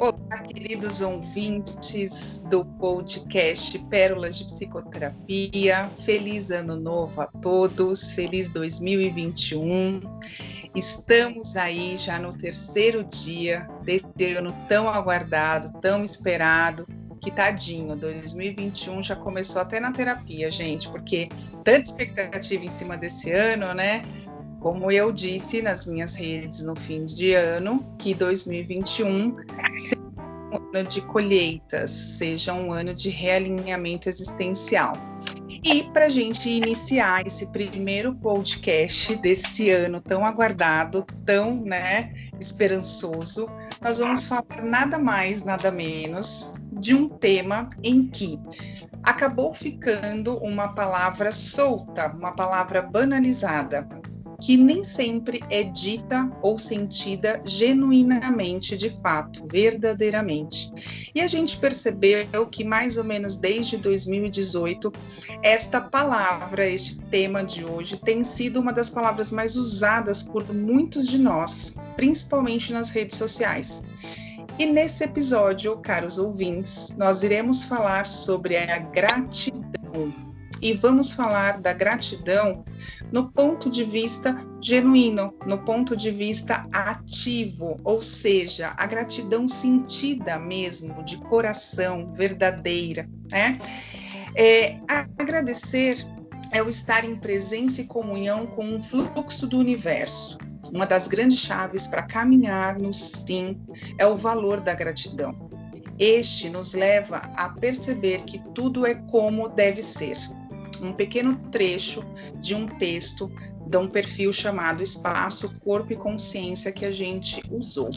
Olá, queridos ouvintes do podcast Pérolas de Psicoterapia. Feliz Ano Novo a todos, feliz 2021. Estamos aí já no terceiro dia desse ano tão aguardado, tão esperado. Que tadinho, 2021 já começou até na terapia, gente, porque tanta expectativa em cima desse ano, né? Como eu disse nas minhas redes no fim de ano, que 2021 seja um ano de colheitas, seja um ano de realinhamento existencial. E para a gente iniciar esse primeiro podcast desse ano tão aguardado, tão né, esperançoso, nós vamos falar nada mais, nada menos de um tema em que acabou ficando uma palavra solta, uma palavra banalizada, que nem sempre é dita ou sentida genuinamente, de fato, verdadeiramente. E a gente percebeu que mais ou menos desde 2018, esta palavra, este tema de hoje, tem sido uma das palavras mais usadas por muitos de nós, principalmente nas redes sociais. E nesse episódio, caros ouvintes, nós iremos falar sobre a gratidão e vamos falar da gratidão no ponto de vista genuíno, no ponto de vista ativo, ou seja, a gratidão sentida mesmo, de coração, verdadeira. Né? É, agradecer é o estar em presença e comunhão com o fluxo do universo. Uma das grandes chaves para caminhar no sim é o valor da gratidão. Este nos leva a perceber que tudo é como deve ser um pequeno trecho de um texto de um perfil chamado Espaço, Corpo e Consciência que a gente usou.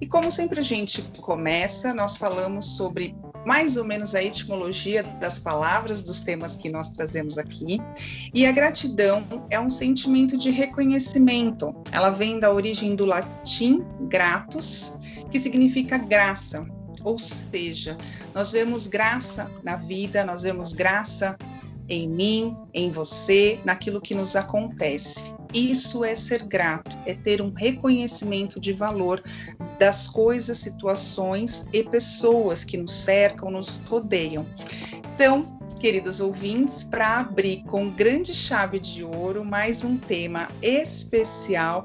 E como sempre a gente começa, nós falamos sobre mais ou menos a etimologia das palavras dos temas que nós trazemos aqui. E a gratidão é um sentimento de reconhecimento. Ela vem da origem do latim gratus, que significa graça. Ou seja, nós vemos graça na vida, nós vemos graça em mim, em você, naquilo que nos acontece. Isso é ser grato, é ter um reconhecimento de valor das coisas, situações e pessoas que nos cercam, nos rodeiam. Então, queridos ouvintes, para abrir com grande chave de ouro mais um tema especial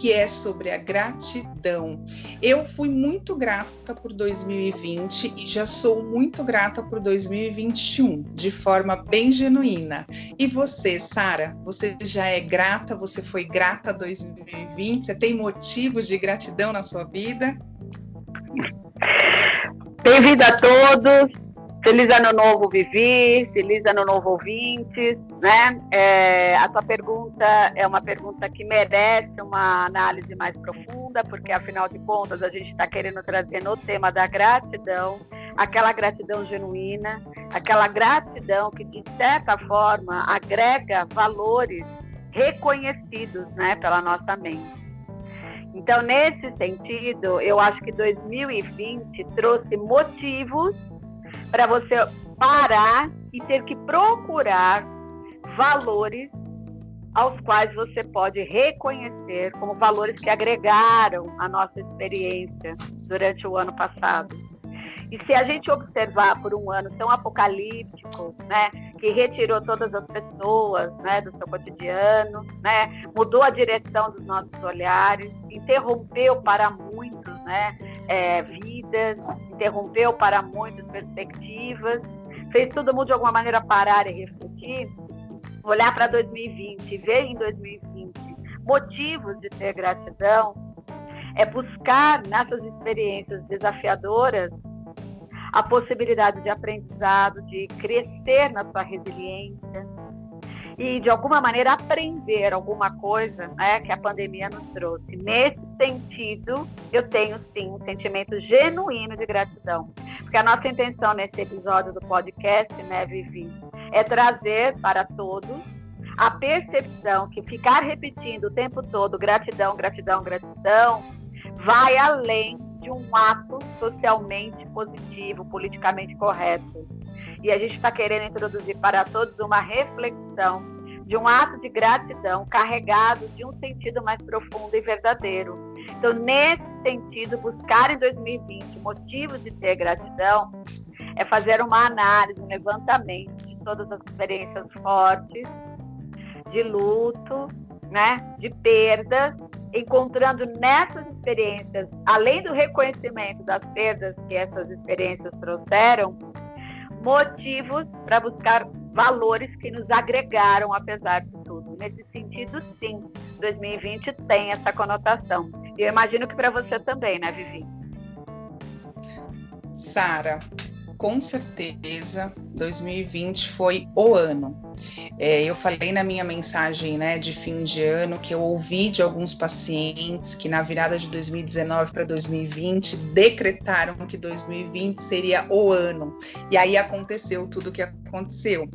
que é sobre a gratidão. Eu fui muito grata por 2020 e já sou muito grata por 2021, de forma bem genuína. E você, Sara, você já é grata? Você foi grata 2020? Você tem motivos de gratidão na sua vida? Bem-vindo a todos. Feliz ano novo, Vivi. Feliz ano novo, ouvintes. Né? É, a tua pergunta é uma pergunta que merece uma análise mais profunda, porque afinal de contas a gente está querendo trazer no tema da gratidão, aquela gratidão genuína, aquela gratidão que de certa forma agrega valores reconhecidos, né, pela nossa mente. Então, nesse sentido, eu acho que 2020 trouxe motivos para você parar e ter que procurar valores aos quais você pode reconhecer como valores que agregaram a nossa experiência durante o ano passado. E se a gente observar por um ano tão apocalíptico, né, que retirou todas as pessoas, né, do seu cotidiano, né, mudou a direção dos nossos olhares, interrompeu para muitos, né, é, vidas, interrompeu para muitas perspectivas, fez todo mundo de alguma maneira parar e refletir, olhar para 2020, ver em 2020 motivos de ter gratidão, é buscar nessas experiências desafiadoras a possibilidade de aprendizado, de crescer na sua resiliência e, de alguma maneira, aprender alguma coisa né, que a pandemia nos trouxe. Nesse sentido, eu tenho sim um sentimento genuíno de gratidão. Porque a nossa intenção nesse episódio do podcast, né, Vivi, é trazer para todos a percepção que ficar repetindo o tempo todo gratidão, gratidão, gratidão, vai além de um ato socialmente positivo, politicamente correto. E a gente está querendo introduzir para todos uma reflexão de um ato de gratidão carregado de um sentido mais profundo e verdadeiro. Então, nesse sentido, buscar em 2020 motivos de ter gratidão é fazer uma análise, um levantamento de todas as experiências fortes, de luto, né, de perdas, encontrando nessas experiências, além do reconhecimento das perdas que essas experiências trouxeram, motivos para buscar valores que nos agregaram apesar de tudo. Nesse sentido, sim, 2020 tem essa conotação. E eu imagino que para você também, né, Vivi? Sara, com certeza 2020 foi o ano. É, eu falei na minha mensagem né, de fim de ano que eu ouvi de alguns pacientes que na virada de 2019 para 2020 decretaram que 2020 seria o ano. E aí aconteceu tudo o que aconteceu.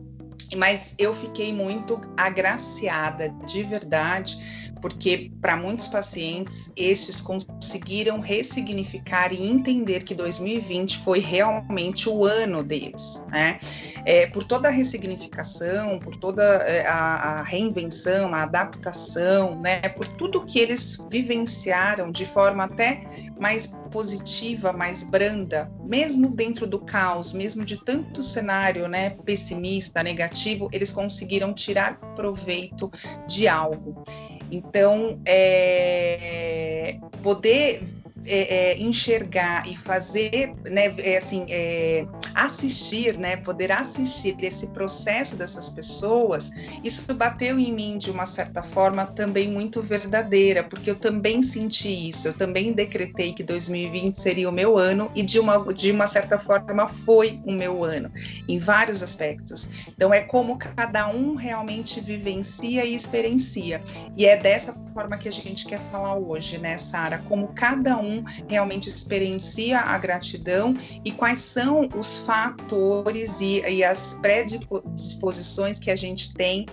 Mas eu fiquei muito agraciada de verdade porque para muitos pacientes estes conseguiram ressignificar e entender que 2020 foi realmente o ano deles, né? É, por toda a ressignificação, por toda é, a, a, reinvenção, a adaptação, né? Por tudo que eles vivenciaram de forma até mais positiva, mais branda, mesmo dentro do caos, mesmo de tanto cenário, né, pessimista, negativo, eles conseguiram tirar proveito de algo. Então, é, poder é, é, enxergar e fazer, né, é, assim, é, assistir, né, poder assistir esse processo dessas pessoas, isso bateu em mim de uma certa forma também muito verdadeira, porque eu também senti isso, eu também decretei que 2020 seria o meu ano e de uma, de uma certa forma foi o meu ano, em vários aspectos. Então é como cada um realmente vivencia e experiencia. E é dessa forma que a gente quer falar hoje, né, Sara? Como cada um realmente experiencia a gratidão e quais são os fatores e, e as predisposições que a gente tem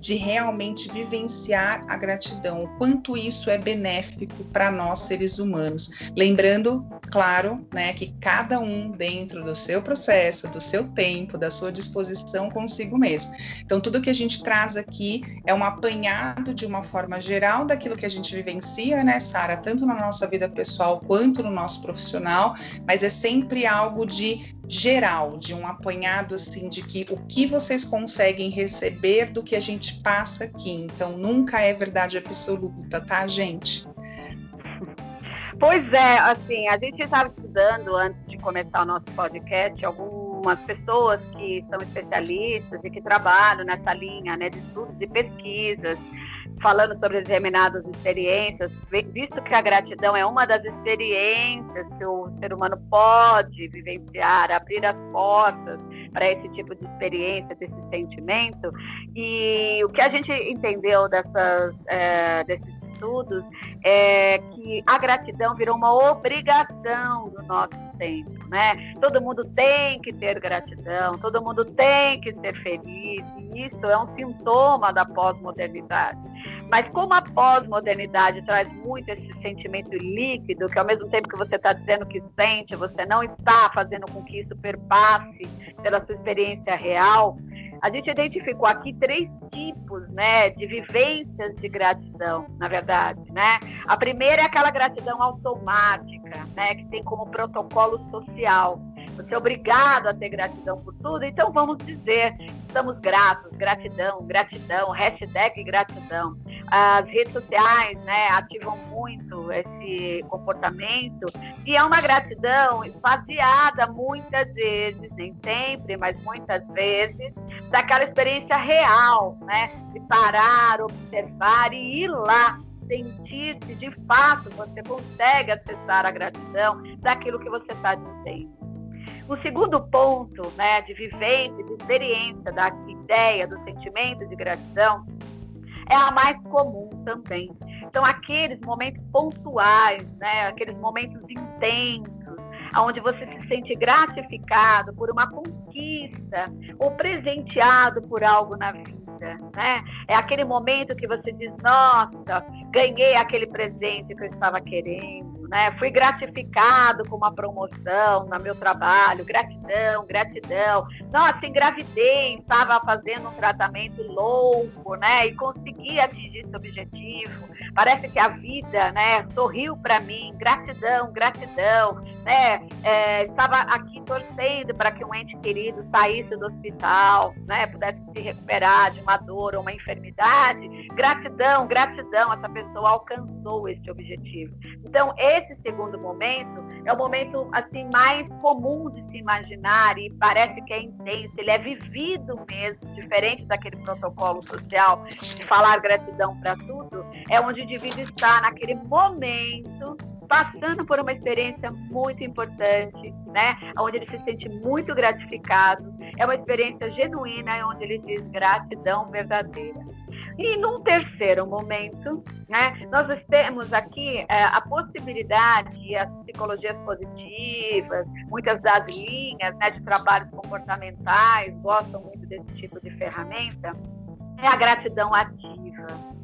de realmente vivenciar a gratidão, o quanto isso é benéfico para nós seres humanos. Lembrando, claro, né, que cada um dentro do seu processo, do seu tempo, da sua disposição consigo mesmo. Então, tudo que a gente traz aqui é um apanhado de uma forma geral daquilo que a gente vivencia, né, Sara, tanto na nossa vida pessoal quanto no nosso profissional, mas é sempre algo de geral, de um apanhado assim de que o que vocês conseguem receber do que a gente passa aqui. Então nunca é verdade absoluta, tá, gente? Pois é, assim, a gente estava estudando antes de começar o nosso podcast algumas pessoas que são especialistas e que trabalham nessa linha, né, de estudos e pesquisas falando sobre determinadas experiências, visto que a gratidão é uma das experiências que o ser humano pode vivenciar, abrir as portas para esse tipo de experiência, desse sentimento. E o que a gente entendeu dessas, é, desses estudos é que a gratidão virou uma obrigação do nosso tempo, né? Todo mundo tem que ter gratidão, todo mundo tem que ser feliz, e isso é um sintoma da pós-modernidade. Mas como a pós-modernidade traz muito esse sentimento líquido, que ao mesmo tempo que você está dizendo que sente, você não está fazendo com que isso perpasse pela sua experiência real, a gente identificou aqui três tipos, né, de vivências de gratidão, na verdade, né? A primeira é aquela gratidão automática, né, que tem como protocolo social. Você é obrigado a ter gratidão por tudo, então vamos dizer, estamos gratos, gratidão, gratidão, hashtag gratidão. As redes sociais, né, ativam muito esse comportamento e é uma gratidão esvaziada muitas vezes, nem sempre, mas muitas vezes, daquela experiência real, né? De parar, observar e ir lá sentir se de fato você consegue acessar a gratidão daquilo que você está dizendo. O segundo ponto, né, de vivência, de experiência da ideia, do sentimento de gratidão, é a mais comum também. Então, aqueles momentos pontuais, né, aqueles momentos intensos, onde você se sente gratificado por uma conquista ou presenteado por algo na vida. Né? É aquele momento que você diz: Nossa, ganhei aquele presente que eu estava querendo, né? Fui gratificado com uma promoção no meu trabalho, gratidão, gratidão. Nossa, engravidei, estava fazendo um tratamento louco, né? E consegui atingir esse objetivo. Parece que a vida, né, sorriu para mim, gratidão, gratidão, né? É, estava aqui torcendo para que um ente querido saísse do hospital, né, pudesse se recuperar de uma dor ou uma enfermidade. Gratidão, gratidão, essa pessoa alcançou este objetivo. Então, esse segundo momento é o momento assim mais comum de se imaginar e parece que é intenso, ele é vivido mesmo, diferente daquele protocolo social de falar gratidão para tudo, é onde o indivíduo está naquele momento passando por uma experiência muito importante, né? Onde ele se sente muito gratificado. É uma experiência genuína, onde ele diz gratidão verdadeira. E num terceiro momento, né, nós temos aqui é, a possibilidade, as psicologias positivas, muitas das linhas né, de trabalhos comportamentais gostam muito desse tipo de ferramenta, é a gratidão ativa.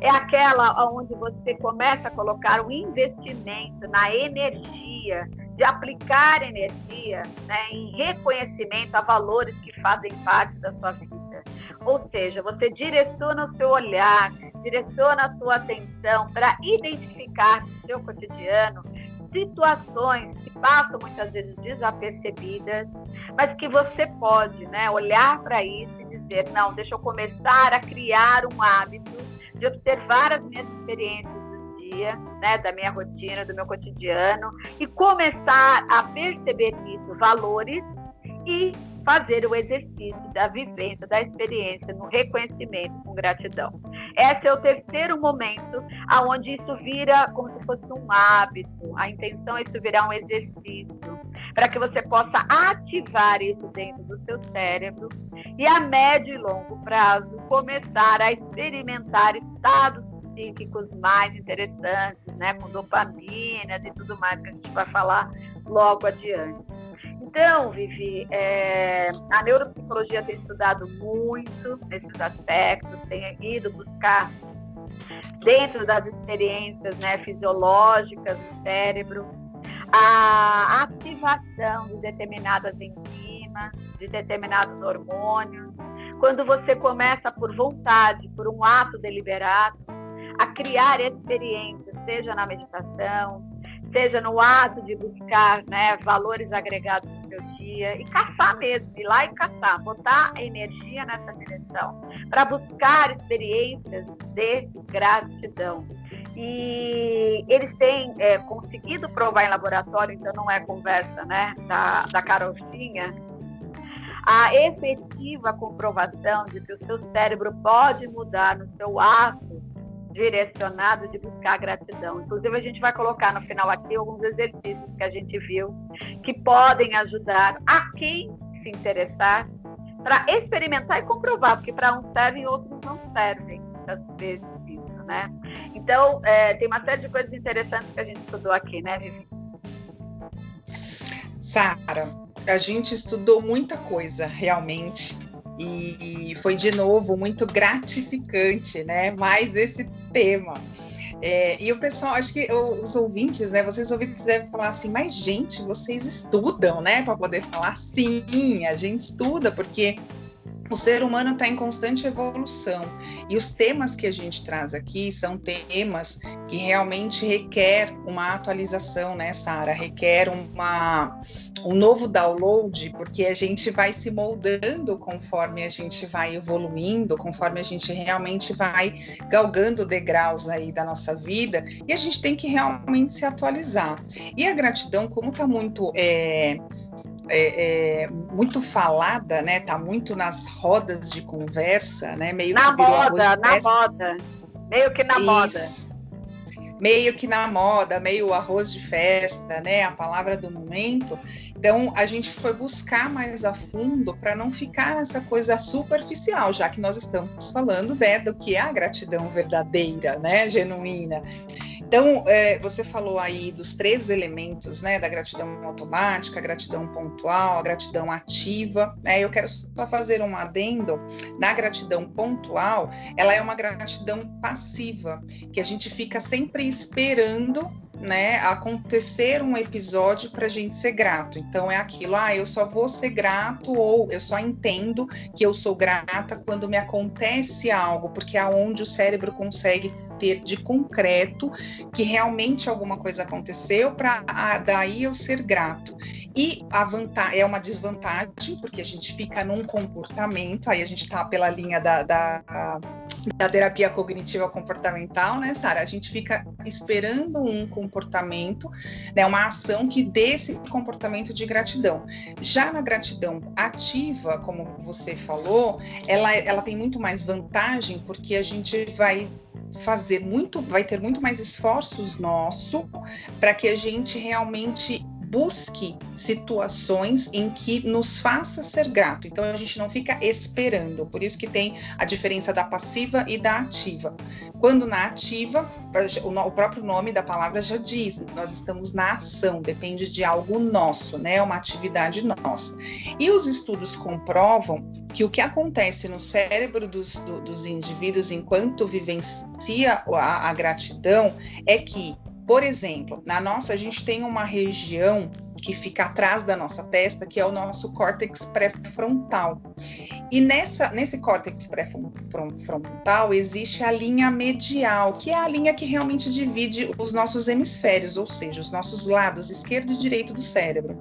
É aquela onde você começa a colocar o investimento na energia, de aplicar energia né, em reconhecimento a valores que fazem parte da sua vida. Ou seja, você direciona o seu olhar, direciona a sua atenção para identificar no seu cotidiano situações que passam muitas vezes desapercebidas, mas que você pode né, olhar para isso e dizer: não, deixa eu começar a criar um hábito de observar as minhas experiências do dia, né, da minha rotina, do meu cotidiano, e começar a perceber nisso valores e fazer o exercício da vivência, da experiência, no reconhecimento com gratidão. Esse é o terceiro momento aonde isso vira como se fosse um hábito. A intenção é isso virar um exercício para que você possa ativar isso dentro do seu cérebro e a médio e longo prazo começar a experimentar estados psíquicos mais interessantes, né, com dopaminas e tudo mais que a gente vai falar logo adiante. Então, Vivi, é, a neuropsicologia tem estudado muito nesses aspectos, tem ido buscar dentro das experiências né, fisiológicas do cérebro a ativação de determinadas enzimas, de determinados hormônios. Quando você começa por vontade, por um ato deliberado, a criar experiências, seja na meditação, seja no ato de buscar né, valores agregados no seu dia e caçar mesmo, ir lá e caçar, botar a energia nessa direção para buscar experiências de gratidão. E eles têm é, conseguido provar em laboratório, então não é conversa né, da, da Carolzinha, a efetiva comprovação de que o seu cérebro pode mudar no seu ato direcionado de buscar gratidão. Inclusive, a gente vai colocar no final aqui alguns exercícios que a gente viu que podem ajudar a quem se interessar para experimentar e comprovar, porque para uns servem e outros não servem, muitas vezes isso, né? Então, é, tem uma série de coisas interessantes que a gente estudou aqui, né, Vivi? Sara, a gente estudou muita coisa, realmente. E foi de novo muito gratificante, né? Mais esse tema. É, e o pessoal, acho que os ouvintes, né? Vocês ouvintes devem falar assim, mas gente, vocês estudam, né? Para poder falar sim, a gente estuda, porque o ser humano está em constante evolução e os temas que a gente traz aqui são temas que realmente requer uma atualização, né, Sara? Requer uma, um novo download, porque a gente vai se moldando conforme a gente vai evoluindo, conforme a gente realmente vai galgando degraus aí da nossa vida e a gente tem que realmente se atualizar. E a gratidão, como está muito é, é, é, muito falada, né? Tá muito nas rodas de conversa, né? Meio na que moda, na moda, meio que na Isso. moda. Meio que na moda, meio arroz de festa, né? A palavra do momento. Então, a gente foi buscar mais a fundo para não ficar nessa coisa superficial, já que nós estamos falando né, do que é a gratidão verdadeira, né? Genuína. Então, é, você falou aí dos três elementos, né, da gratidão automática, a gratidão pontual, a gratidão ativa. Né? Eu quero só fazer um adendo. Na gratidão pontual, ela é uma gratidão passiva, que a gente fica sempre esperando né, acontecer um episódio para a gente ser grato. Então é aquilo, ah, eu só vou ser grato ou eu só entendo que eu sou grata quando me acontece algo, porque é onde o cérebro consegue ter de concreto que realmente alguma coisa aconteceu para daí eu ser grato. E a vantagem é uma desvantagem, porque a gente fica num comportamento, aí a gente está pela linha da, da, da, terapia cognitiva comportamental, né, Sara? A gente fica esperando um comportamento, né, uma ação que dê esse comportamento de gratidão. Já na gratidão ativa, como você falou, ela, ela tem muito mais vantagem, porque a gente vai fazer muito, vai ter muito mais esforços nosso para que a gente realmente busque situações em que nos faça ser grato. Então a gente não fica esperando. Por isso que tem a diferença da passiva e da ativa. Quando na ativa, o próprio nome da palavra já diz, nós estamos na ação, depende de algo nosso, né? Uma atividade nossa. E os estudos comprovam que o que acontece no cérebro dos, do, dos indivíduos enquanto vivencia a, a gratidão é que por exemplo, na nossa, a gente tem uma região que fica atrás da nossa testa, que é o nosso córtex pré-frontal. E nessa, nesse córtex pré-frontal existe a linha medial, que é a linha que realmente divide os nossos hemisférios, ou seja, os nossos lados esquerdo e direito do cérebro.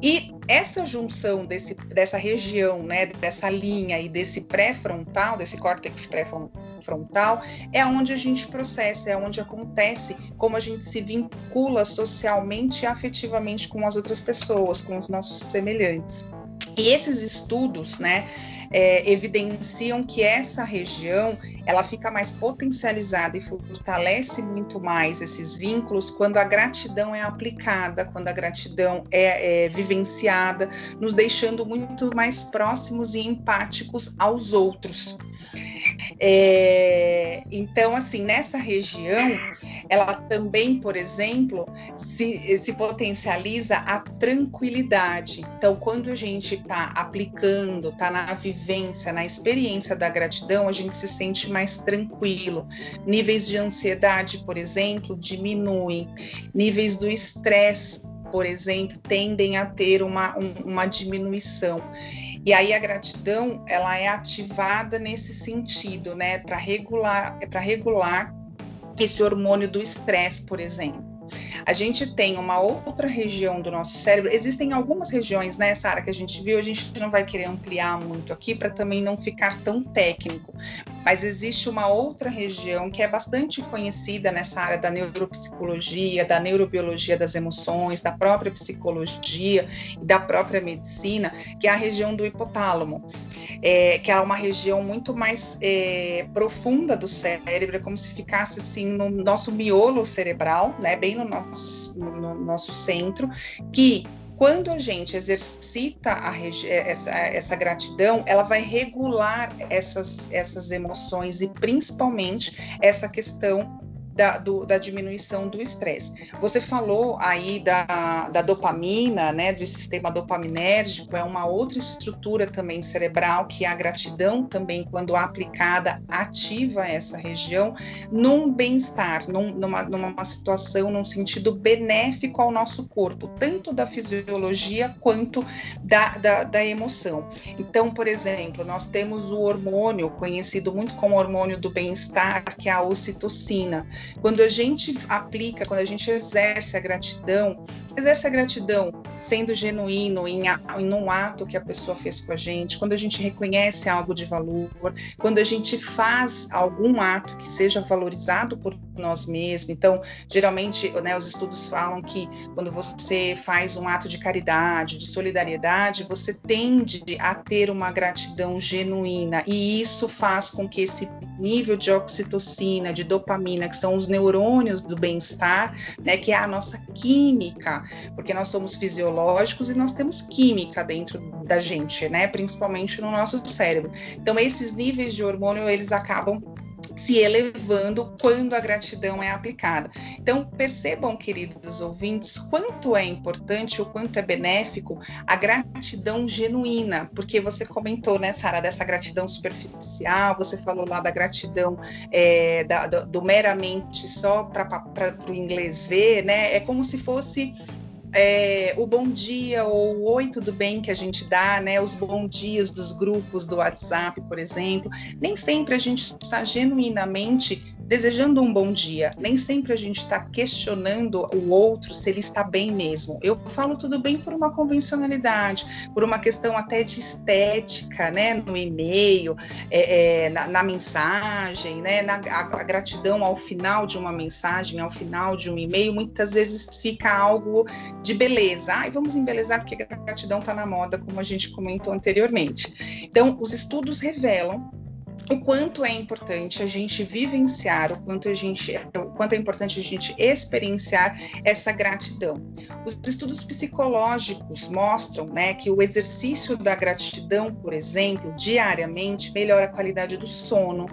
E essa junção desse, dessa região, né, dessa linha e desse pré-frontal, desse córtex pré-frontal, frontal, é onde a gente processa, é onde acontece como a gente se vincula socialmente e afetivamente com as outras pessoas, com os nossos semelhantes. E esses estudos, né, é, evidenciam que essa região ela fica mais potencializada e fortalece muito mais esses vínculos quando a gratidão é aplicada, quando a gratidão é, é vivenciada, nos deixando muito mais próximos e empáticos aos outros. É, então, assim, nessa região, ela também, por exemplo, se, se potencializa a tranquilidade. Então, quando a gente está aplicando, está na vivência, na experiência da gratidão, a gente se sente mais tranquilo. Níveis de ansiedade, por exemplo, diminuem. Níveis do estresse, por exemplo, tendem a ter uma, um, uma diminuição. E aí a gratidão, ela é ativada nesse sentido, né, para regular, para regular esse hormônio do estresse, por exemplo. A gente tem uma outra região do nosso cérebro. Existem algumas regiões nessa né, área que a gente viu, a gente não vai querer ampliar muito aqui para também não ficar tão técnico. Mas existe uma outra região que é bastante conhecida nessa área da neuropsicologia, da neurobiologia das emoções, da própria psicologia e da própria medicina, que é a região do hipotálamo, é, que é uma região muito mais é, profunda do cérebro, é como se ficasse assim no nosso miolo cerebral, né, bem no nosso, no nosso centro, que quando a gente exercita essa, essa, gratidão, ela vai regular essas, essas emoções e principalmente essa questão da, do, da diminuição do estresse. Você falou aí da, da dopamina, né, de sistema dopaminérgico, é uma outra estrutura também cerebral que a gratidão também, quando aplicada, ativa essa região num bem-estar, num, numa, numa situação, num sentido benéfico ao nosso corpo, tanto da fisiologia quanto da, da, da emoção. Então, por exemplo, nós temos o hormônio conhecido muito como hormônio do bem-estar, que é a ocitocina. Quando a gente aplica, quando a gente exerce a gratidão, exerce a gratidão sendo genuíno em, em um ato que a pessoa fez com a gente, quando a gente reconhece algo de valor, quando a gente faz algum ato que seja valorizado por nós mesmos. Então, geralmente, né, os estudos falam que quando você faz um ato de caridade, de solidariedade, você tende a ter uma gratidão genuína e isso faz com que esse nível de oxitocina, de dopamina, que são os neurônios do bem-estar, né, que é a nossa química, porque nós somos fisiológicos e nós temos química dentro da gente, né, principalmente no nosso cérebro. Então, esses níveis de hormônio, eles acabam se elevando quando a gratidão é aplicada. Então, percebam, queridos ouvintes, quanto é importante, o quanto é benéfico a gratidão genuína, porque você comentou, né, Sara, dessa gratidão superficial, você falou lá da gratidão é, da, do, do meramente só para o inglês ver, né? É como se fosse é, o bom dia ou o oi, tudo bem que a gente dá, né? Os bom dias dos grupos do WhatsApp, por exemplo. Nem sempre a gente está genuinamente desejando um bom dia. Nem sempre a gente está questionando o outro se ele está bem mesmo. Eu falo tudo bem por uma convencionalidade, por uma questão até de estética, né? No e-mail, é, é, na, na, mensagem, né? Na, a, a gratidão ao final de uma mensagem, ao final de um e-mail, muitas vezes fica algo de beleza. Ai, vamos embelezar porque a gratidão está na moda, como a gente comentou anteriormente. Então, os estudos revelam o quanto é importante a gente vivenciar, o quanto a gente, o quanto é importante a gente experienciar essa gratidão. Os estudos psicológicos mostram, né, que o exercício da gratidão, por exemplo, diariamente melhora a qualidade do sono,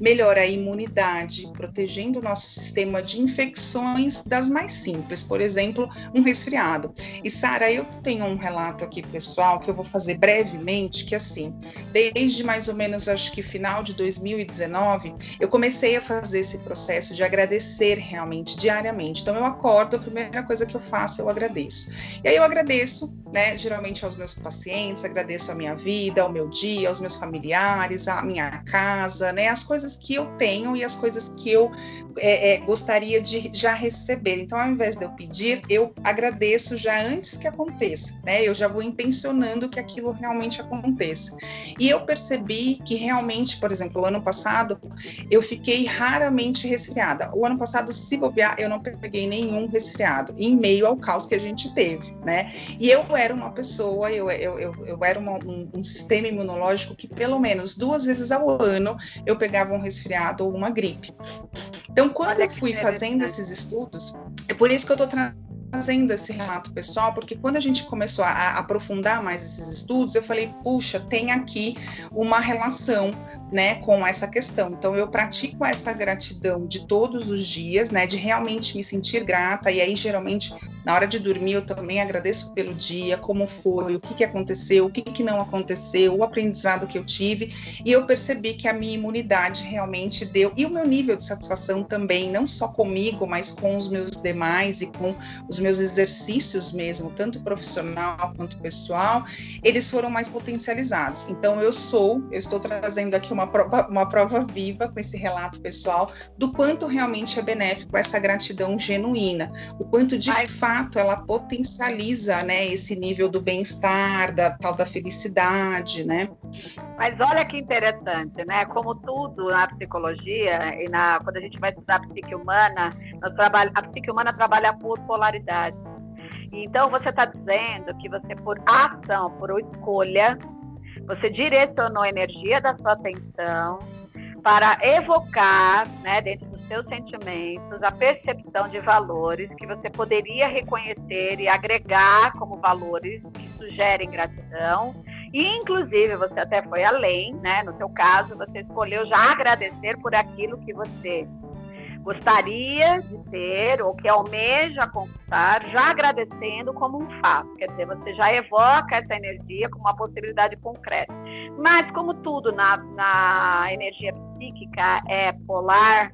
melhora a imunidade, protegendo o nosso sistema de infecções das mais simples, por exemplo, um resfriado. E Sara, eu tenho um relato aqui pessoal que eu vou fazer brevemente, que assim, desde mais ou menos acho que final final de 2019, eu comecei a fazer esse processo de agradecer realmente diariamente. Então eu acordo, a primeira coisa que eu faço, eu agradeço. E aí eu agradeço, né, geralmente aos meus pacientes, agradeço a minha vida, ao meu dia, aos meus familiares, a minha casa, né, as coisas que eu tenho e as coisas que eu é, é, gostaria de já receber. Então, ao invés de eu pedir, eu agradeço já antes que aconteça, né? Eu já vou intencionando que aquilo realmente aconteça. E eu percebi que realmente, por exemplo, o ano passado, eu fiquei raramente resfriada. O ano passado, se bobear, eu não peguei nenhum resfriado, em meio ao caos que a gente teve, né? E eu era uma pessoa, eu, eu, eu, eu era uma, um, um sistema imunológico que pelo menos duas vezes ao ano eu pegava um resfriado ou uma gripe. Então, quando eu fui fazendo esses estudos, é por isso que eu estou trazendo esse relato pessoal, porque quando a gente começou a, a, aprofundar mais esses estudos, eu falei, puxa, tem aqui uma relação né, com essa questão. Então eu pratico essa gratidão de todos os dias, né, de realmente me sentir grata e aí geralmente na hora de dormir eu também agradeço pelo dia, como foi, o que que aconteceu, o que que não aconteceu, o aprendizado que eu tive e eu percebi que a minha imunidade realmente deu e o meu nível de satisfação também, não só comigo, mas com os meus demais e com os meus exercícios mesmo, tanto profissional quanto pessoal, eles foram mais potencializados. Então eu sou, eu estou trazendo aqui uma prova, uma prova viva com esse relato pessoal do quanto realmente é benéfico essa gratidão genuína, o quanto de Ai. fato ela potencializa, né, esse nível do bem-estar, da tal da felicidade, né? Mas olha que interessante, né? Como tudo na psicologia e na quando a gente vai estudar a psique humana, nós trabalha, a psique humana trabalha por Então você está dizendo que você por ação, por escolha, você direcionou a energia da sua atenção para evocar, né, dentro dos seus sentimentos, a percepção de valores que você poderia reconhecer e agregar como valores que sugerem gratidão. E, inclusive, você até foi além, né? No seu caso, você escolheu já agradecer por aquilo que você gostaria de ter ou que almeja conquistar, já agradecendo como um fato. Quer dizer, você já evoca essa energia como uma possibilidade concreta. Mas, como tudo na, na energia psíquica é polar,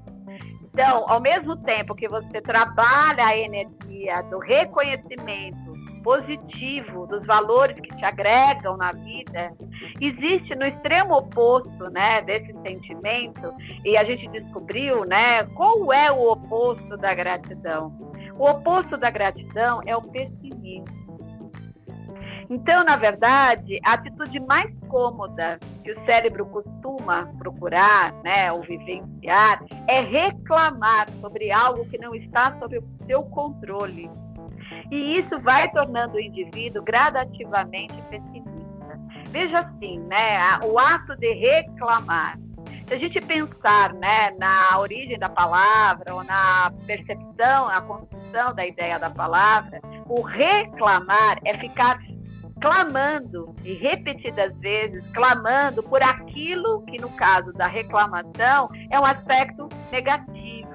então, ao mesmo tempo que você trabalha a energia do reconhecimento positivo, dos valores que te agregam na vida, existe no extremo oposto, né, desse sentimento, e a gente descobriu, né, qual é o oposto da gratidão. O oposto da gratidão é o pessimismo. Então, na verdade, a atitude mais cômoda que o cérebro costuma procurar, né, ou vivenciar, é reclamar sobre algo que não está sob o seu controle. E isso vai tornando o indivíduo gradativamente pessimista. Veja assim, né, o ato de reclamar. Se a gente pensar né, na origem da palavra, ou na percepção, na construção da ideia da palavra, o reclamar é ficar clamando e repetidas vezes clamando por aquilo que no caso da reclamação é um aspecto negativo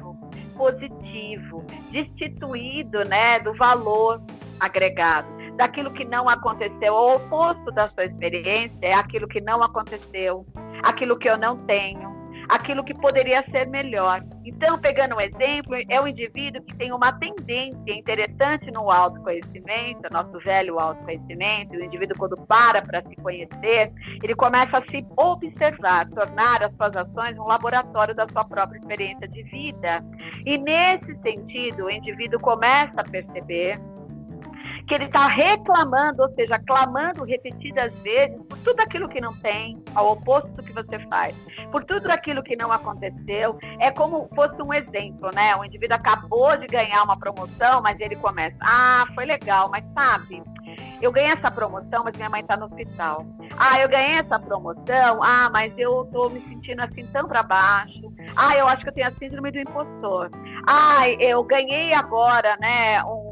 positivo, destituído né, do valor agregado, daquilo que não aconteceu. O oposto da sua experiência é aquilo que não aconteceu, aquilo que eu não tenho, aquilo que poderia ser melhor. Então, pegando um exemplo, é um indivíduo que tem uma tendência interessante no autoconhecimento, nosso velho autoconhecimento, o indivíduo quando para para se conhecer, ele começa a se observar, tornar as suas ações um laboratório da sua própria experiência de vida. E nesse sentido, o indivíduo começa a perceber que ele está reclamando, ou seja, clamando repetidas vezes por tudo aquilo que não tem, ao oposto do que você faz, por tudo aquilo que não aconteceu. É como fosse um exemplo, né? O indivíduo acabou de ganhar uma promoção, mas ele começa: ah, foi legal, mas sabe, eu ganhei essa promoção, mas minha mãe está no hospital. Ah, eu ganhei essa promoção, ah, mas eu estou me sentindo assim tão para baixo. Ah, eu acho que eu tenho a síndrome do impostor. Ah, eu ganhei agora, né, um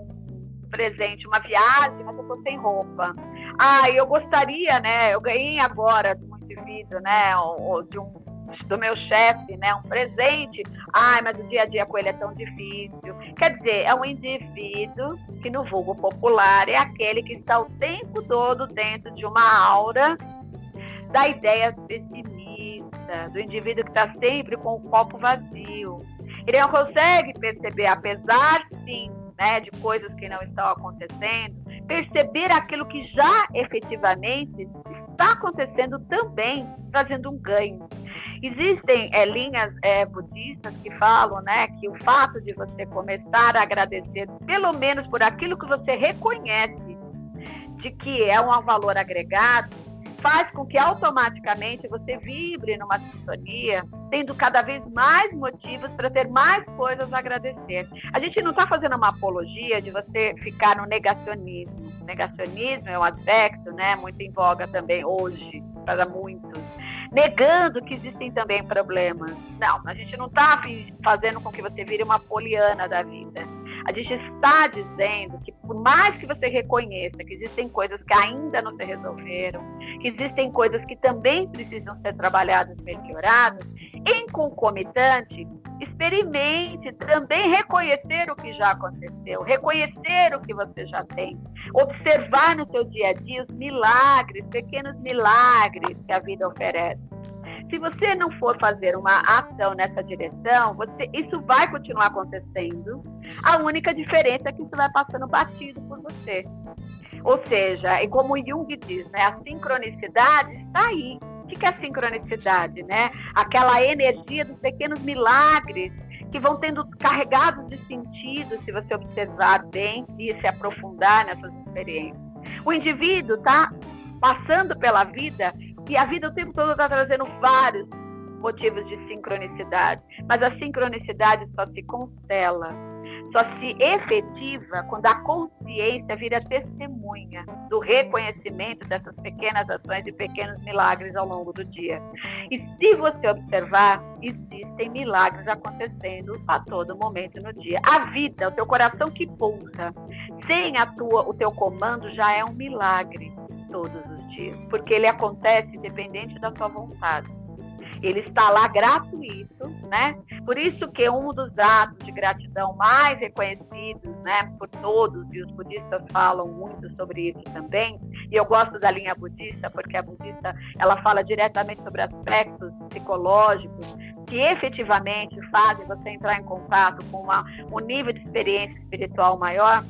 presente uma viagem, mas eu tô sem roupa. Ah, eu gostaria, né? Eu ganhei agora de um indivíduo, né? Ou, de um do meu chefe, né? Um presente. Ai, mas o dia a dia com ele é tão difícil. Quer dizer, é um indivíduo que no vulgo popular é aquele que está o tempo todo dentro de uma aura da ideia pessimista, do indivíduo que está sempre com o copo vazio. Ele não consegue perceber, apesar sim né, de coisas que não estão acontecendo, perceber aquilo que já efetivamente está acontecendo também, trazendo um ganho. Existem é, linhas é, budistas que falam né, que o fato de você começar a agradecer, pelo menos por aquilo que você reconhece de que é um valor agregado, faz com que automaticamente você vibre numa sintonia, tendo cada vez mais motivos para ter mais coisas a agradecer. A gente não está fazendo uma apologia de você ficar no negacionismo. O negacionismo é um aspecto né, muito em voga também hoje, para muitos negando que existem também problemas. Não, a gente não está fazendo com que você vire uma poliana da vida. A gente está dizendo que, por mais que você reconheça que existem coisas que ainda não se resolveram, que existem coisas que também precisam ser trabalhadas melhoradas, em concomitante, experimente também reconhecer o que já aconteceu, reconhecer o que você já tem, observar no seu dia a dia os milagres, pequenos milagres que a vida oferece. Se você não for fazer uma ação nessa direção, você, isso vai continuar acontecendo. A única diferença é que isso vai passando batido por você. Ou seja, e como Jung diz, né, a sincronicidade está aí. O que é a sincronicidade? Né? Aquela energia dos pequenos milagres que vão tendo carregados de sentido se você observar bem e se aprofundar nessas experiências. O indivíduo está passando pela vida e a vida o tempo todo está trazendo vários motivos de sincronicidade, mas a sincronicidade só se constela, só se efetiva quando a consciência vira testemunha do reconhecimento dessas pequenas ações e pequenos milagres ao longo do dia. E se você observar, existem milagres acontecendo a todo momento no dia. A vida, o teu coração que pulsa, sem a tua, o teu comando já é um milagre todos os dias, porque ele acontece independente da sua vontade. Ele está lá gratuito, né? Por isso que um dos atos de gratidão mais reconhecidos, né, por todos e os budistas falam muito sobre isso também. E eu gosto da linha budista porque a budista ela fala diretamente sobre aspectos psicológicos que efetivamente fazem você entrar em contato com uma, um nível de experiência espiritual maior.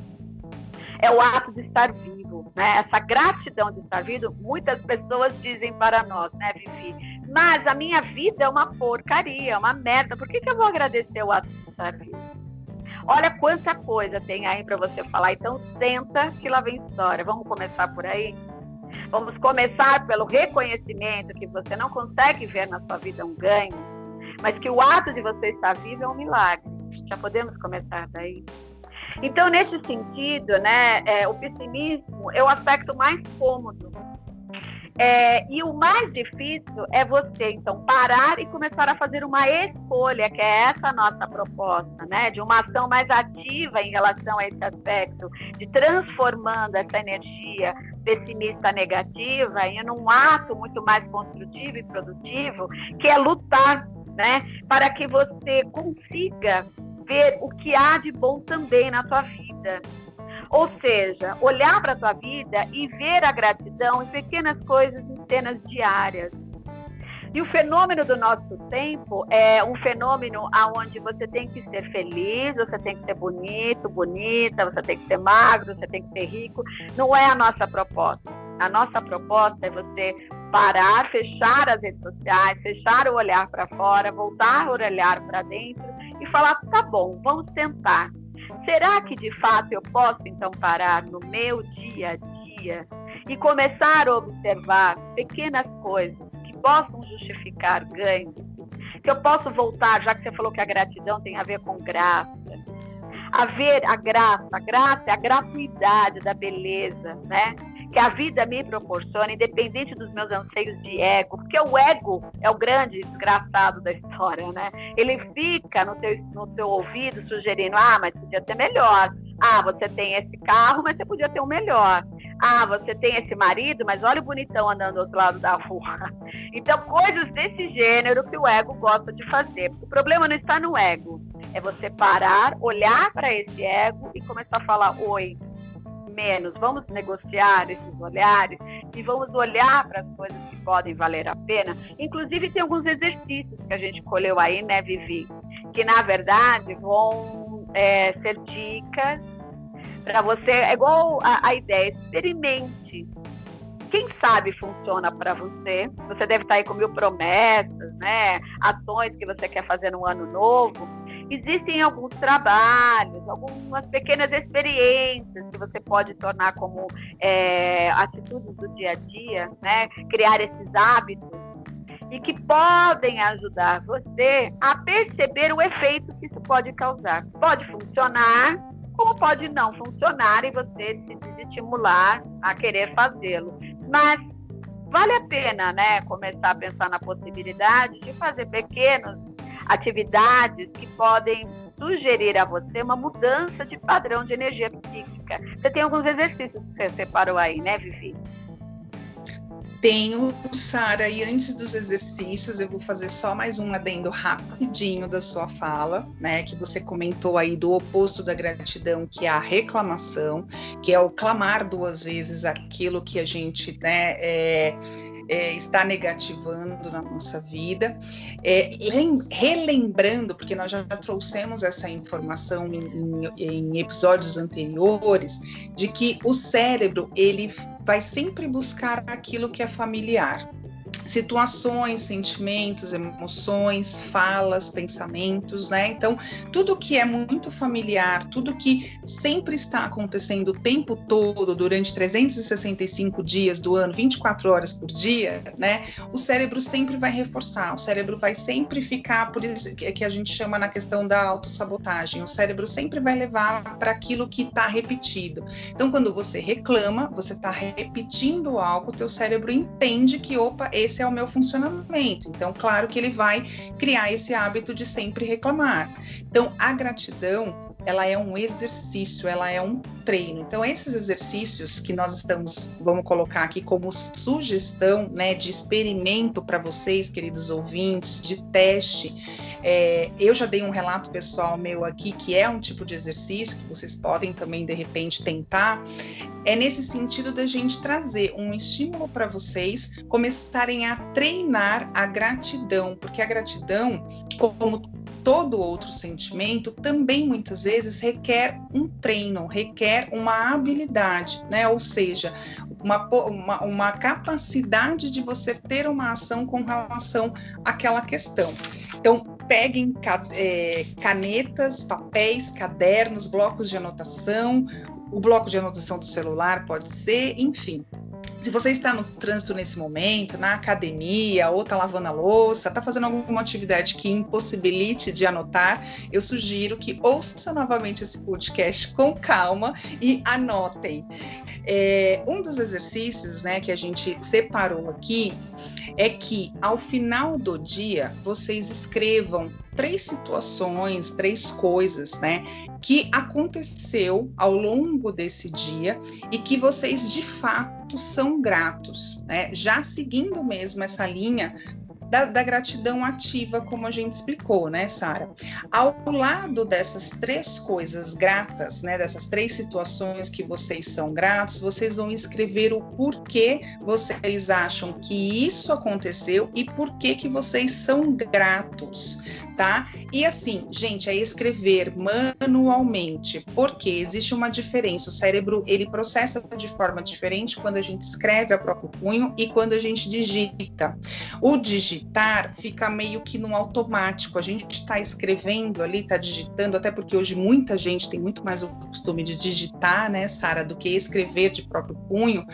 É o ato de estar vivo né? Essa gratidão de estar vivo, muitas pessoas dizem para nós, né, Vivi? Mas a minha vida é uma porcaria, é uma merda. Por que, que eu vou agradecer o ato de estar vivo? Olha quanta coisa tem aí para você falar. Então senta que lá vem história. Vamos começar por aí? Vamos começar pelo reconhecimento que você não consegue ver na sua vida um ganho, mas que o ato de você estar vivo é um milagre. Já podemos começar daí? Então, nesse sentido, né, é, o pessimismo é o aspecto mais cômodo. É, e o mais difícil é você, então, parar e começar a fazer uma escolha, que é essa nossa proposta, né? De uma ação mais ativa em relação a esse aspecto, de transformando essa energia pessimista negativa em um ato muito mais construtivo e produtivo, que é lutar, né? Para que você consiga ver o que há de bom também na tua vida. Ou seja, olhar para a tua vida e ver a gratidão em pequenas coisas, em cenas diárias. E o fenômeno do nosso tempo é um fenômeno onde você tem que ser feliz, você tem que ser bonito, bonita, você tem que ser magro, você tem que ser rico. Não é a nossa proposta. A nossa proposta é você parar, fechar as redes sociais, fechar o olhar para fora, voltar o olhar para dentro e falar: tá bom, vamos tentar. Será que de fato eu posso então parar no meu dia a dia e começar a observar pequenas coisas possam justificar ganhos, que eu posso voltar, já que você falou que a gratidão tem a ver com graça, a ver a graça, a graça é a gratuidade da beleza, né? Que a vida me proporciona, independente dos meus anseios de ego, porque o ego é o grande desgraçado da história, né? Ele fica no teu, no teu ouvido sugerindo, ah, mas podia ter melhor, ah, você tem esse carro, mas você podia ter um melhor. Ah, você tem esse marido, mas olha o bonitão andando do outro lado da rua. Então, coisas desse gênero que o ego gosta de fazer. O problema não está no ego, é você parar, olhar para esse ego e começar a falar: oi, menos, vamos negociar esses olhares e vamos olhar para as coisas que podem valer a pena. Inclusive, tem alguns exercícios que a gente colheu aí, né, Vivi? Que na verdade vão é, ser dicas para você. É igual a, a ideia, experimente. Quem sabe funciona para você. Você deve estar aí com mil promessas, né? Ações que você quer fazer no ano novo. Existem alguns trabalhos, algumas pequenas experiências que você pode tornar como é, atitudes do dia a dia, né? Criar esses hábitos e que podem ajudar você a perceber o efeito que isso pode causar. Pode funcionar, como pode não funcionar e você se desestimular a querer fazê-lo. Mas vale a pena, né, começar a pensar na possibilidade de fazer pequenas atividades que podem sugerir a você uma mudança de padrão de energia psíquica. Você tem alguns exercícios que você separou aí, né, Vivi? Tenho, Sara, e antes dos exercícios, eu vou fazer só mais um adendo rapidinho da sua fala, né? Que você comentou aí do oposto da gratidão, que é a reclamação, que é o clamar duas vezes aquilo que a gente, né, é, é, está negativando na nossa vida, é, relembrando, porque nós já trouxemos essa informação em, em, episódios anteriores, de que o cérebro ele vai sempre buscar aquilo que é familiar situações, sentimentos, emoções, falas, pensamentos, né? Então, tudo que é muito familiar, tudo que sempre está acontecendo o tempo todo, durante 365 dias do ano, 24 horas por dia, né? O cérebro sempre vai reforçar, o cérebro vai sempre ficar, por isso que a gente chama na questão da autossabotagem, o cérebro sempre vai levar para aquilo que está repetido. Então, quando você reclama, você está repetindo algo, o teu cérebro entende que, opa, esse esse é o meu funcionamento. Então, claro que ele vai criar esse hábito de sempre reclamar. Então, a gratidão ela é um exercício, ela é um treino. Então, esses exercícios que nós estamos, vamos colocar aqui como sugestão, né, de experimento para vocês, queridos ouvintes, de teste. É, eu já dei um relato pessoal meu aqui, que é um tipo de exercício que vocês podem também, de repente, tentar. É nesse sentido da gente trazer um estímulo para vocês começarem a treinar a gratidão, porque a gratidão, como todo outro sentimento também muitas vezes requer um treino, requer uma habilidade, né? Ou seja, uma, uma, uma capacidade de você ter uma ação com relação àquela questão. Então, peguem é, canetas, papéis, cadernos, blocos de anotação, o bloco de anotação do celular pode ser, enfim, se você está no trânsito nesse momento, na academia, ou está lavando a louça, está fazendo alguma atividade que impossibilite de anotar, eu sugiro que ouça novamente esse podcast com calma e anotem. É, um dos exercícios né, que a gente separou aqui é que ao final do dia vocês escrevam três situações, três coisas, né, que aconteceu ao longo desse dia e que vocês de fato são gratos, né? Já seguindo mesmo essa linha da, da gratidão ativa, como a gente explicou, né, Sara? Ao lado dessas três coisas gratas, né, dessas três situações que vocês são gratos, vocês vão escrever o porquê vocês acham que isso aconteceu e por que que vocês são gratos, tá? E assim, gente, é escrever manualmente, porque existe uma diferença. O cérebro ele processa de forma diferente quando a gente escreve a próprio punho e quando a gente digita. O digitar fica meio que no automático. A gente está escrevendo ali, está digitando, até porque hoje muita gente tem muito mais o costume de digitar, né, Sara, do que escrever de próprio punho.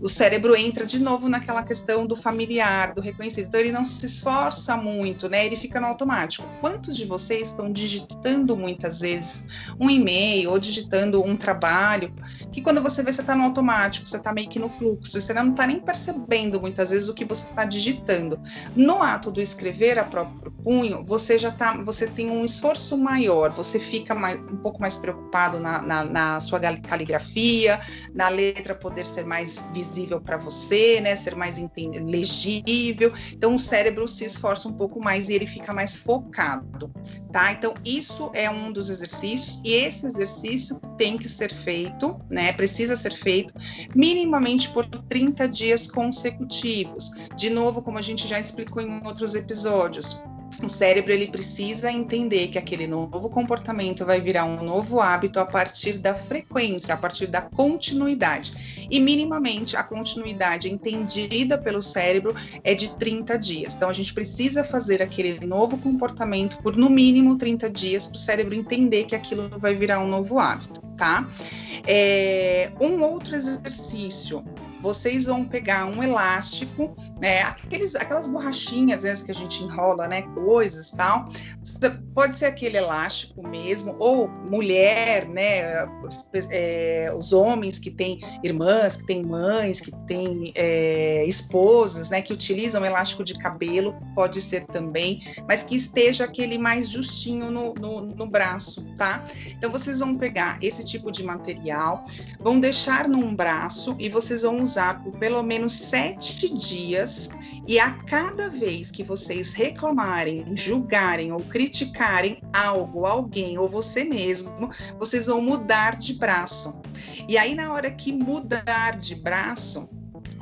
O cérebro entra de novo naquela questão do familiar, do reconhecido. Então ele não se esforça muito, né? Ele fica no automático. Quantos de vocês estão digitando muitas vezes um e-mail ou digitando um trabalho que quando você vê você está no automático, você está meio que no fluxo, você não está nem percebendo muitas vezes o que você está digitando. No ato do escrever a próprio punho, você já tá, você tem um esforço maior, você fica mais, um pouco mais preocupado na, na, na sua caligrafia, na letra poder ser mais visível para você, né, ser mais legível. Então o cérebro se esforça um pouco mais e ele fica mais focado, tá? Então isso é um dos exercícios e esse exercício tem que ser feito, né? Precisa ser feito minimamente por 30 dias consecutivos. De novo, como a gente já explicou em outros episódios, o cérebro ele precisa entender que aquele novo comportamento vai virar um novo hábito a partir da frequência, a partir da continuidade. E minimamente a continuidade entendida pelo cérebro é de 30 dias. Então a gente precisa fazer aquele novo comportamento por no mínimo 30 dias para o cérebro entender que aquilo vai virar um novo hábito, tá? É, um outro exercício vocês vão pegar um elástico, né, aqueles, aquelas borrachinhas às que a gente enrola, né, coisas tal. Pode ser aquele elástico mesmo, ou mulher, né, é, os homens que têm irmãs, que têm mães, que têm é, esposas, né, que utilizam elástico de cabelo, pode ser também, mas que esteja aquele mais justinho no, no, no braço, tá? Então vocês vão pegar esse tipo de material, vão deixar num braço e vocês vão usar por pelo menos sete dias, e a cada vez que vocês reclamarem, julgarem ou criticarem algo, alguém ou você mesmo, vocês vão mudar de braço. E aí, na hora que mudar de braço,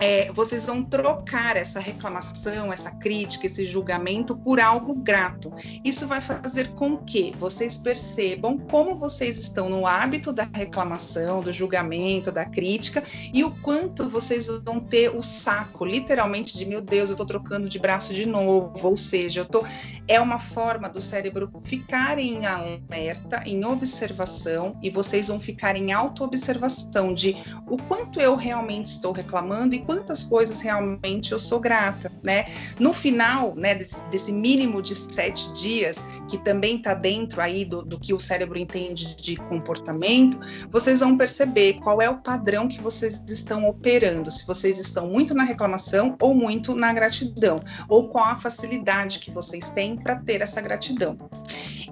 é, vocês vão trocar essa reclamação, essa crítica, esse julgamento por algo grato. Isso vai fazer com que vocês percebam como vocês estão no hábito da reclamação, do julgamento, da crítica e o quanto vocês vão ter o saco, literalmente, de meu Deus, eu estou trocando de braço de novo. Ou seja, eu tô. É uma forma do cérebro ficar em alerta, em observação, e vocês vão ficar em auto-observação de o quanto eu realmente estou reclamando e quantas coisas realmente eu sou grata, né? No final, né, desse, desse mínimo de sete dias, que também está dentro aí do, do que o cérebro entende de comportamento, vocês vão perceber qual é o padrão que vocês estão operando, se vocês estão muito na reclamação ou muito na gratidão, ou qual a facilidade que vocês têm para ter essa gratidão.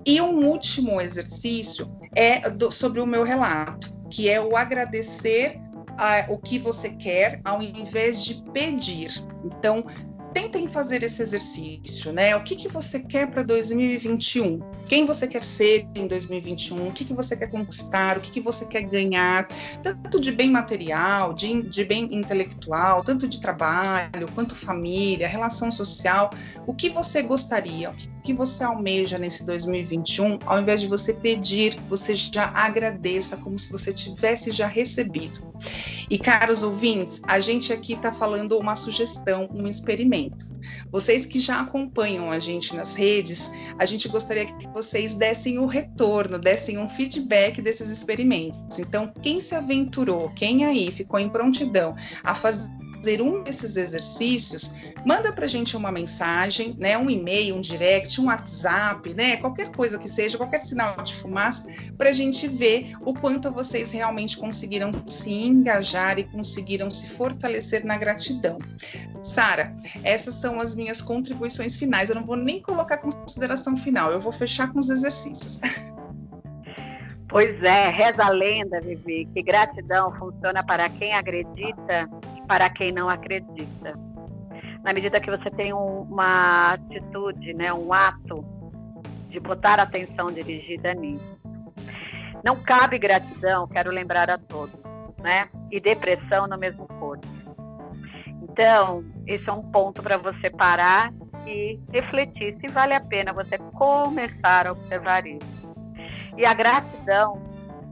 E um último exercício é do, sobre o meu relato, que é o agradecer a, o que você quer ao invés de pedir. Então, tentem fazer esse exercício, né? O que, que você quer para 2021? Quem você quer ser em 2021? O que, que você quer conquistar? O que, que você quer ganhar? Tanto de bem material, de, de bem intelectual, tanto de trabalho, quanto família, relação social. O que você gostaria? O que, que você almeja nesse 2021? Ao invés de você pedir, você já agradeça como se você tivesse já recebido. E caros ouvintes, a gente aqui está falando uma sugestão, um experimento momento. Vocês que já acompanham a gente nas redes, a gente gostaria que vocês dessem o retorno, dessem um feedback desses experimentos. Então, quem se aventurou, quem aí ficou em prontidão a fazer fazer um desses exercícios, manda para a gente uma mensagem, né, um e-mail, um direct, um WhatsApp, né, qualquer coisa que seja, qualquer sinal de fumaça, para a gente ver o quanto vocês realmente conseguiram se engajar e conseguiram se fortalecer na gratidão. Sara, essas são as minhas contribuições finais. Eu não vou nem colocar consideração final, eu vou fechar com os exercícios. Pois é, reza a lenda, Vivi, que gratidão funciona para quem acredita para quem não acredita. na medida que você tem um, uma atitude, né, um ato de botar atenção dirigida nisso. Não cabe gratidão, quero lembrar a todos, né? E depressão no mesmo corpo. Então, esse é um ponto para você parar e refletir se vale a pena você começar a observar isso. E a gratidão,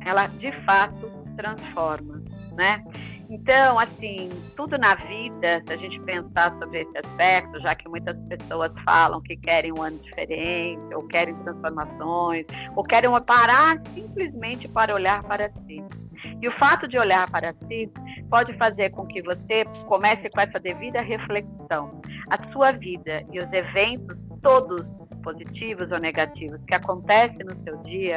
ela de fato transforma, né? Então, assim, tudo na vida, se a gente pensar sobre esse aspecto, já que muitas pessoas falam que querem um ano diferente, ou querem transformações, ou querem parar simplesmente para olhar para si. E o fato de olhar para si pode fazer com que você comece com essa devida reflexão. A sua vida e os eventos todos positivos ou negativos que acontecem no seu dia,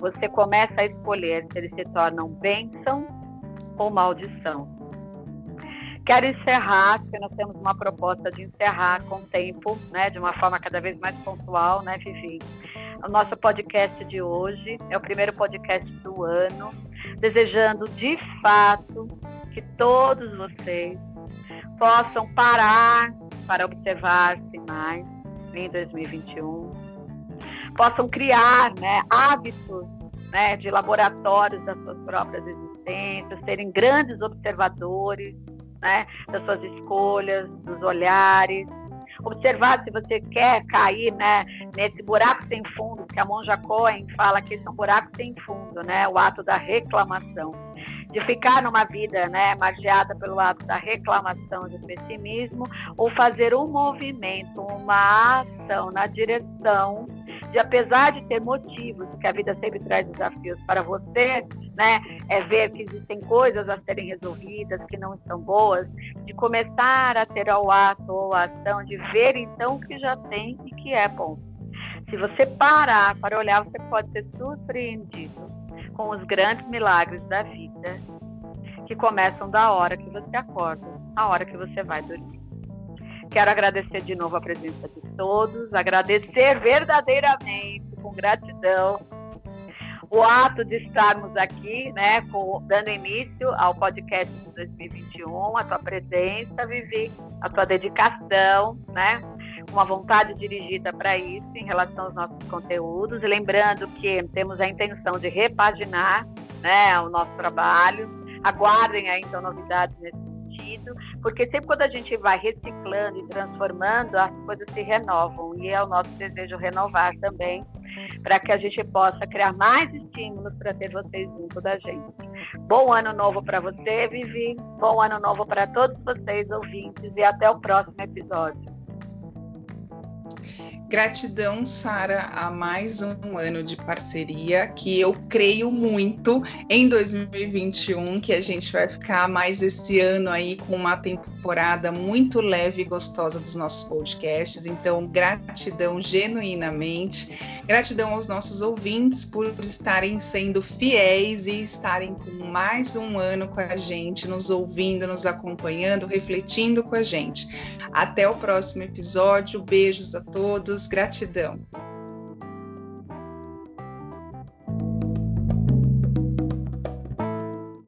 você começa a escolher se eles se tornam bênção ou maldição. Quero encerrar, porque nós temos uma proposta de encerrar com tempo, né, de uma forma cada vez mais pontual, né, Vivi? O nosso podcast de hoje é o primeiro podcast do ano, desejando de fato que todos vocês possam parar para observar sinais em 2021, possam criar né, hábitos né, de laboratórios das suas próprias existências, serem grandes observadores né, das suas escolhas, dos olhares, observar se você quer cair né, nesse buraco sem fundo, que a Monja Cohen fala que esse é buraco sem fundo, né, o ato da reclamação. De ficar numa vida né, margeada pelo ato da reclamação, do pessimismo, ou fazer um movimento, uma ação na direção de apesar de ter motivos, que a vida sempre traz desafios para você, né, é ver que existem coisas a serem resolvidas que não estão boas, de começar a ter ao ato ou a ação, de ver então o que já tem e que é bom. Se você parar para olhar, você pode ser surpreendido com os grandes milagres da vida que começam da hora que você acorda, a hora que você vai dormir. Quero agradecer de novo a presença de todos, agradecer verdadeiramente, com gratidão, o ato de estarmos aqui, né, com, dando início ao podcast de 2021, a tua presença, Vivi, a tua dedicação, né, uma vontade dirigida para isso em relação aos nossos conteúdos, lembrando que temos a intenção de repaginar, né, o nosso trabalho. Aguardem aí então novidades nesse sentido, porque sempre quando a gente vai reciclando e transformando, as coisas se renovam e é o nosso desejo renovar também, para que a gente possa criar mais estímulos para ter vocês junto da gente. Bom ano novo para você, Vivi. Bom ano novo para todos vocês ouvintes e até o próximo episódio. Gratidão, Sara, a mais um ano de parceria, que eu creio muito em 2021, que a gente vai ficar mais esse ano aí com uma temporada muito leve e gostosa dos nossos podcasts. Então, gratidão genuinamente. Gratidão aos nossos ouvintes por estarem sendo fiéis e estarem com mais um ano com a gente, nos ouvindo, nos acompanhando, refletindo com a gente. Até o próximo episódio. Beijos a todos gratidão.